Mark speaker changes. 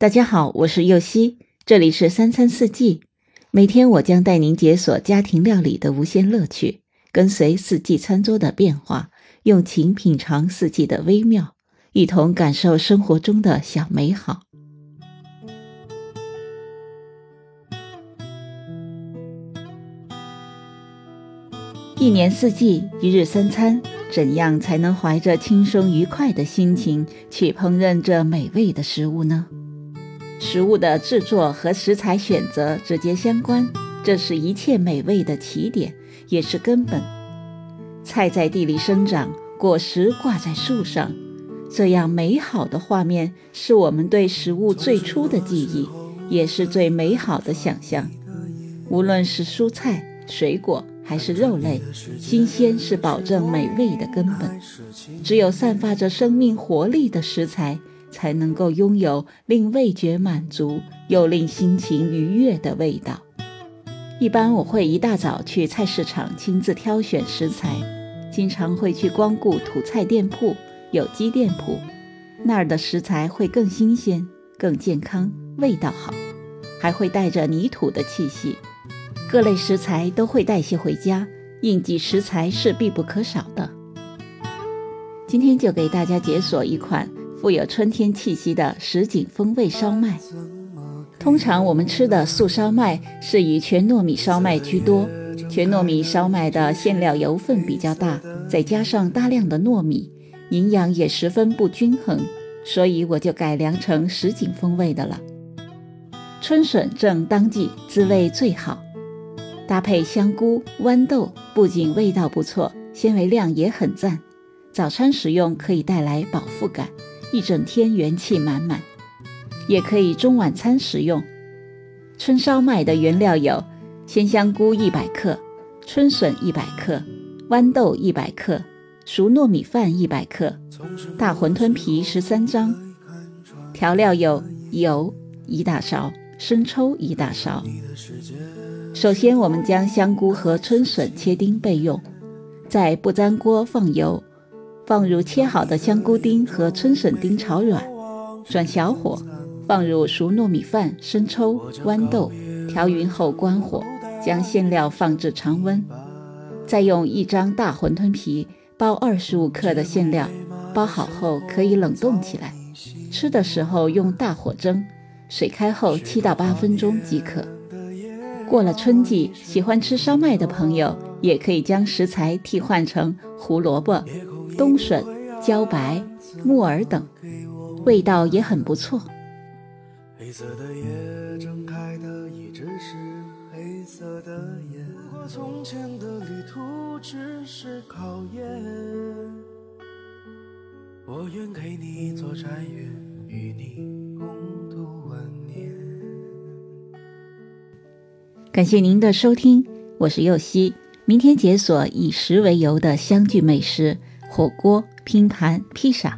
Speaker 1: 大家好，我是右希，这里是三餐四季。每天我将带您解锁家庭料理的无限乐趣，跟随四季餐桌的变化，用情品尝四季的微妙，一同感受生活中的小美好。一年四季，一日三餐，怎样才能怀着轻松愉快的心情去烹饪这美味的食物呢？食物的制作和食材选择直接相关，这是一切美味的起点，也是根本。菜在地里生长，果实挂在树上，这样美好的画面是我们对食物最初的记忆，也是最美好的想象。无论是蔬菜、水果还是肉类，新鲜是保证美味的根本。只有散发着生命活力的食材。才能够拥有令味觉满足又令心情愉悦的味道。一般我会一大早去菜市场亲自挑选食材，经常会去光顾土菜店铺、有机店铺，那儿的食材会更新鲜、更健康，味道好，还会带着泥土的气息。各类食材都会带些回家，应季食材是必不可少的。今天就给大家解锁一款。富有春天气息的什锦风味烧麦。通常我们吃的素烧麦是以全糯米烧麦居多，全糯米烧麦的馅料油分比较大，再加上大量的糯米，营养也十分不均衡，所以我就改良成什锦风味的了。春笋正当季，滋味最好，搭配香菇、豌豆，不仅味道不错，纤维量也很赞。早餐食用可以带来饱腹感。一整天元气满满，也可以中晚餐食用。春烧麦的原料有鲜香菇一百克、春笋一百克、豌豆一百克、熟糯米饭一百克、大馄饨皮十三张。调料有油一大勺、生抽一大勺。首先，我们将香菇和春笋切丁备用，在不粘锅放油。放入切好的香菇丁和春笋丁炒软，转小火，放入熟糯米饭、生抽、豌豆，调匀后关火，将馅料放置常温。再用一张大馄饨皮包二十五克的馅料，包好后可以冷冻起来。吃的时候用大火蒸，水开后七到八分钟即可。过了春季，喜欢吃烧麦的朋友也可以将食材替换成胡萝卜。冬笋、茭白、木耳等，味道也很不错。黑色的夜正开的一直是黑色的夜。如果从前的旅途只是考验，我愿给你做斋月，与你共度晚年。感谢您的收听，我是右希。明天解锁以食为由的相聚美食。火锅、拼盘、披萨。